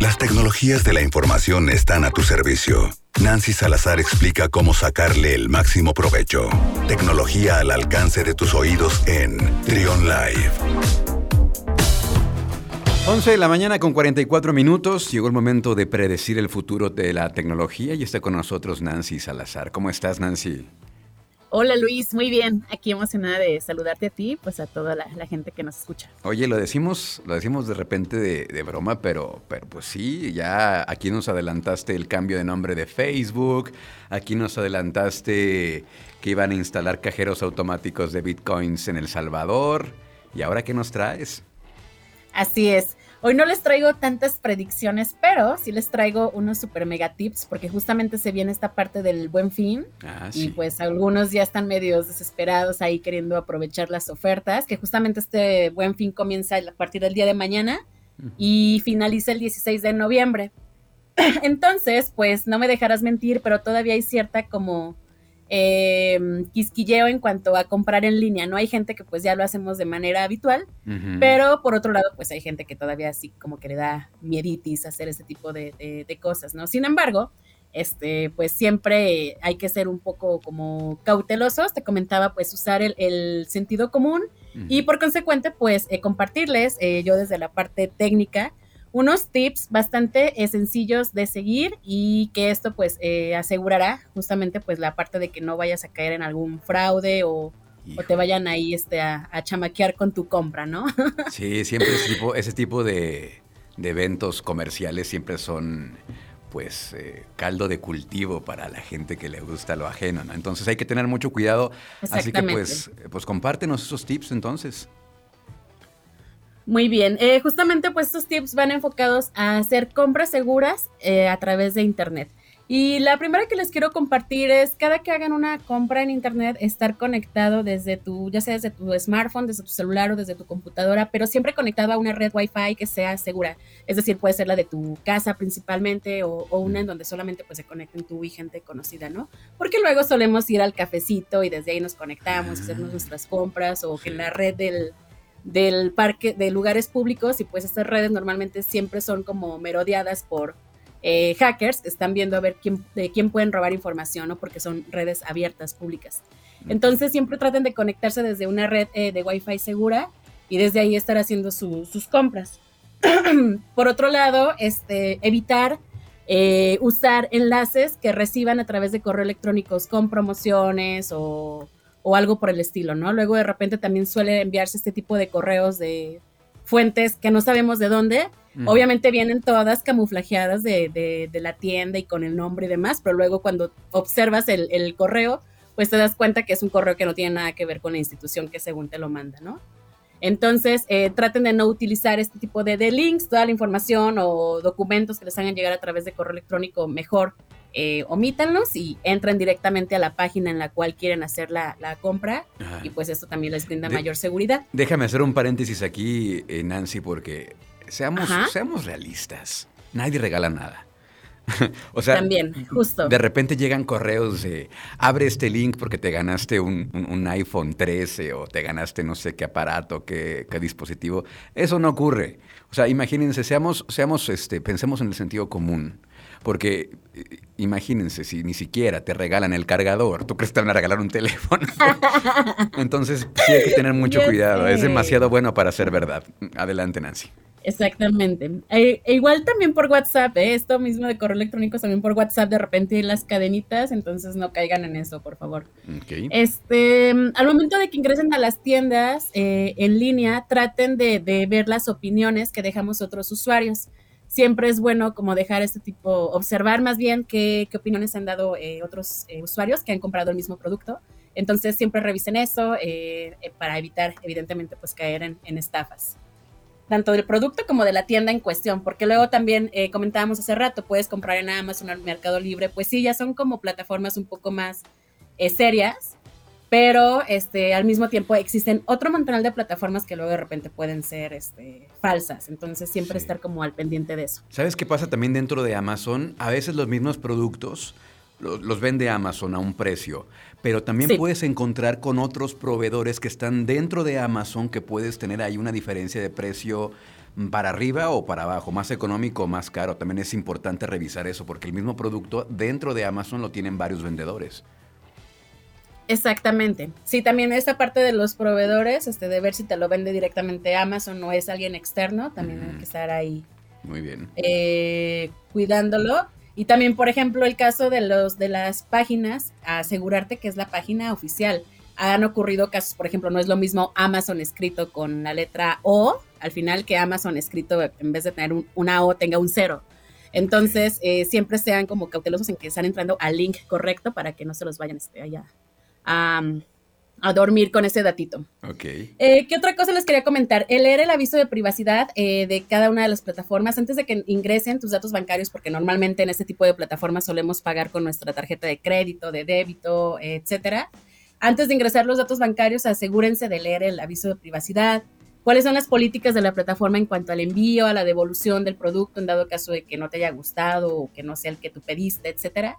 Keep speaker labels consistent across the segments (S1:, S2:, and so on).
S1: Las tecnologías de la información están a tu servicio. Nancy Salazar explica cómo sacarle el máximo provecho. Tecnología al alcance de tus oídos en Trion Live.
S2: 11 de la mañana con 44 minutos. Llegó el momento de predecir el futuro de la tecnología y está con nosotros Nancy Salazar. ¿Cómo estás, Nancy?
S3: Hola Luis, muy bien. Aquí emocionada de saludarte a ti, pues a toda la, gente que nos escucha.
S2: Oye, lo decimos, lo decimos de repente de, broma, pero, pero pues sí, ya aquí nos adelantaste el cambio de nombre de Facebook, aquí nos adelantaste que iban a instalar cajeros automáticos de bitcoins en El Salvador. ¿Y ahora qué nos traes?
S3: Así es. Hoy no les traigo tantas predicciones, pero sí les traigo unos super mega tips porque justamente se viene esta parte del buen fin. Ah, y pues algunos ya están medios desesperados ahí queriendo aprovechar las ofertas, que justamente este buen fin comienza a partir del día de mañana y finaliza el 16 de noviembre. Entonces, pues no me dejarás mentir, pero todavía hay cierta como eh, quisquilleo en cuanto a comprar en línea, ¿no? Hay gente que pues ya lo hacemos de manera habitual, pero por otro lado pues hay gente que todavía así como que le da mieditis hacer este tipo de, cosas, ¿no? Sin embargo, este, pues siempre hay que ser un poco como cautelosos, te comentaba pues usar el, sentido común y por consecuente pues eh, compartirles eh, yo desde la parte técnica unos tips bastante sencillos de seguir y que esto pues eh, asegurará justamente pues la parte de que no vayas a caer en algún fraude o, te vayan ahí este, a, chamaquear con tu compra, ¿no?
S2: Sí, siempre ese tipo, ese tipo de, eventos comerciales siempre son pues eh, caldo de cultivo para la gente que le gusta lo ajeno, ¿no? Entonces hay que tener mucho cuidado. Así que pues, pues compártenos esos tips entonces.
S3: Muy bien, eh, justamente pues estos tips van enfocados a hacer compras seguras eh, a través de Internet. Y la primera que les quiero compartir es cada que hagan una compra en Internet, estar conectado desde tu, ya sea desde tu smartphone, desde tu celular o desde tu computadora, pero siempre conectado a una red Wi-Fi que sea segura. Es decir, puede ser la de tu casa principalmente o, una en donde solamente pues se conecten tú y gente conocida, ¿no? Porque luego solemos ir al cafecito y desde ahí nos conectamos, hacemos nuestras compras o que en la red del del parque, de lugares públicos y pues estas redes normalmente siempre son como merodeadas por eh, hackers, están viendo a ver quién, de quién pueden robar información, ¿no? Porque son redes abiertas, públicas. Entonces siempre traten de conectarse desde una red eh, de Wi-Fi segura y desde ahí estar haciendo sus compras. por otro lado, este, evitar eh, usar enlaces que reciban a través de correo electrónicos con promociones o o algo por el estilo, ¿no? Luego de repente también suele enviarse este tipo de correos de fuentes que no sabemos de dónde. Obviamente vienen todas camuflajeadas de, de, la tienda y con el nombre y demás, pero luego cuando observas el, correo, pues te das cuenta que es un correo que no tiene nada que ver con la institución que según te lo manda, ¿no? Entonces, eh, traten de no utilizar este tipo de, de links, toda la información o documentos que les hagan llegar a través de correo electrónico, mejor eh, omítanlos y entren directamente a la página en la cual quieren hacer la, compra y pues esto también les brinda mayor seguridad.
S2: Déjame hacer un paréntesis aquí, eh, Nancy, porque seamos, seamos realistas. Nadie regala nada. o sea,
S3: también, justo.
S2: De repente llegan correos de abre este link porque te ganaste un, iPhone 13 o te ganaste no sé qué aparato, qué, qué, dispositivo. Eso no ocurre. O sea, imagínense, seamos, seamos, este, pensemos en el sentido común. Porque eh, imagínense, si ni siquiera te regalan el cargador, ¿tú crees que te van a regalar un teléfono? Entonces, sí hay que tener mucho cuidado. Es demasiado bueno para ser verdad. Adelante, Nancy.
S3: Exactamente. E, e igual también por WhatsApp, ¿eh? esto mismo de correo electrónico, también por WhatsApp de repente las cadenitas, entonces no caigan en eso, por favor. Este, al momento de que ingresen a las tiendas eh, en línea, traten de, de, ver las opiniones que dejamos otros usuarios siempre es bueno como dejar este tipo, observar más bien qué, qué opiniones han dado eh, otros eh, usuarios que han comprado el mismo producto. Entonces siempre revisen eso eh, para evitar evidentemente pues caer en, en, estafas. Tanto del producto como de la tienda en cuestión, porque luego también comentábamos hace rato, puedes comprar en Amazon en Mercado Libre, pues sí, ya son como plataformas un poco más serias, pero este, al mismo tiempo existen otro montón de plataformas que luego de repente pueden ser este, falsas, entonces siempre estar como al pendiente de eso.
S2: ¿Sabes qué pasa también dentro de Amazon? A veces los mismos productos los, vende Amazon a un precio, pero también puedes encontrar con otros proveedores que están dentro de Amazon que puedes tener ahí una diferencia de precio para arriba o para abajo, más económico o más caro. También es importante revisar eso porque el mismo producto dentro de Amazon lo tienen varios vendedores.
S3: Exactamente. Sí, también esa parte de los proveedores, este, de ver si te lo vende directamente Amazon o es alguien externo, también hay que estar ahí.
S2: Muy bien.
S3: Eh, cuidándolo. Y también, por ejemplo, el caso de los de las páginas, asegurarte que es la página oficial. Han ocurrido casos, por ejemplo, no es lo mismo Amazon escrito con la letra O, al final que Amazon escrito en vez de tener una O tenga un cero. Entonces, eh, siempre sean como cautelosos en que están entrando al link correcto para que no se los vayan este, allá a, dormir con ese datito.
S2: Ok.
S3: Eh, ¿Qué otra cosa les quería comentar? El leer el aviso de privacidad eh, de cada una de las plataformas antes de que ingresen tus datos bancarios, porque normalmente en este tipo de plataformas solemos pagar con nuestra tarjeta de crédito, de débito, etcétera. Antes de ingresar los datos bancarios, asegúrense de leer el aviso de privacidad. ¿Cuáles son las políticas de la plataforma en cuanto al envío, a la devolución del producto en dado caso de que no te haya gustado o que no sea el que tú pediste, etcétera?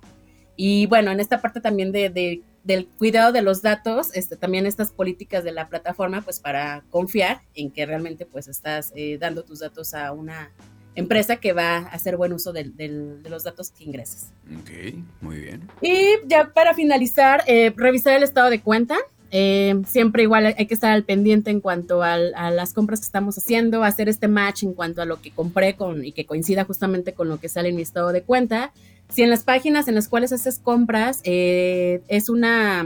S3: Y bueno, en esta parte también de del cuidado de los datos, este, también estas políticas de la plataforma, pues para confiar en que realmente pues estás eh, dando tus datos a una empresa que va a hacer buen uso de, los datos que ingreses.
S2: Ok, muy bien.
S3: Y ya para finalizar, eh, revisar el estado de cuenta. Eh, siempre igual hay que estar al pendiente en cuanto a las compras que estamos haciendo, hacer este match en cuanto a lo que compré con, y que coincida justamente con lo que sale en mi estado de cuenta. Si en las páginas en las cuales haces compras eh, es una,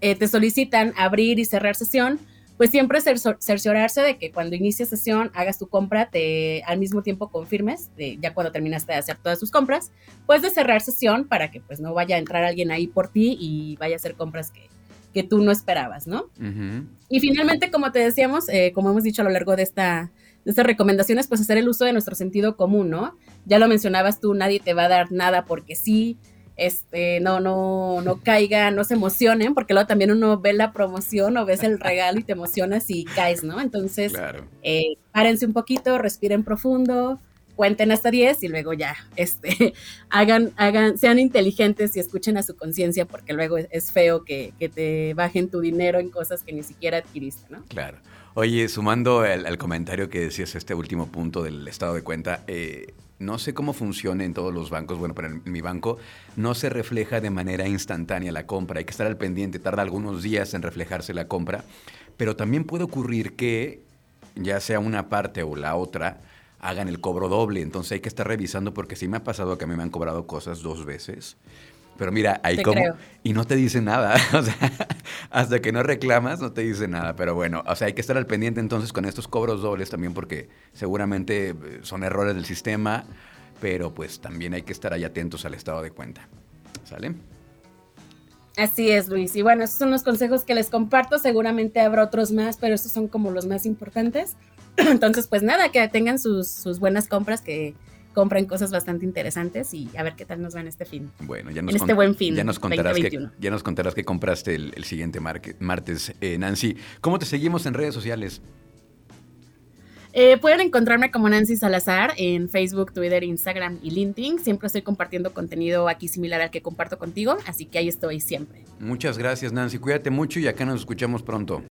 S3: eh, te solicitan abrir y cerrar sesión, pues siempre cerciorarse de que cuando inicies sesión hagas tu compra, te al mismo tiempo confirmes, ya cuando terminaste de hacer todas tus compras, pues de cerrar sesión para que pues no vaya a entrar alguien ahí por ti y vaya a hacer compras que, que tú no esperabas, ¿no? Y finalmente, como te decíamos, eh, como hemos dicho a lo largo de esta estas recomendaciones, pues hacer el uso de nuestro sentido común, ¿no? Ya lo mencionabas tú, nadie te va a dar nada porque sí, este, no, no, no caiga, no se emocionen, porque luego también uno ve la promoción o ves el regalo y te emocionas y caes, ¿no? Entonces, eh, párense un poquito, respiren profundo, cuenten hasta 10 y luego ya, este, hagan, hagan, sean inteligentes y escuchen a su conciencia, porque luego es, feo que, que, te bajen tu dinero en cosas que ni siquiera adquiriste, ¿no?
S2: Claro. Oye, sumando el, comentario que decías, este último punto del estado de cuenta, eh, no sé cómo funciona en todos los bancos, bueno, pero en, mi banco no se refleja de manera instantánea la compra, hay que estar al pendiente, tarda algunos días en reflejarse la compra, pero también puede ocurrir que ya sea una parte o la otra, hagan el cobro doble, entonces hay que estar revisando porque sí me ha pasado que a mí me han cobrado cosas dos veces pero mira, ahí como... Y no te dice nada. O sea, hasta que no reclamas, no te dice nada. Pero bueno, o sea, hay que estar al pendiente entonces con estos cobros dobles también porque seguramente eh, son errores del sistema, pero pues también hay que estar ahí atentos al estado de cuenta. ¿Sale?
S3: Así es, Luis. Y bueno, esos son los consejos que les comparto. Seguramente habrá otros más, pero estos son como los más importantes. Entonces, pues nada, que tengan sus, sus buenas compras, que compren cosas bastante interesantes y a ver qué tal nos va en este fin.
S2: Bueno, ya nos en este buen fin. Ya nos contarás, que, ya nos contarás que compraste el, siguiente martes, eh, Nancy. ¿Cómo te seguimos en redes sociales?
S3: Eh, pueden encontrarme como Nancy Salazar en Facebook, Twitter, Instagram y LinkedIn. Siempre estoy compartiendo contenido aquí similar al que comparto contigo, así que ahí estoy siempre.
S2: Muchas gracias Nancy, cuídate mucho y acá nos escuchamos pronto.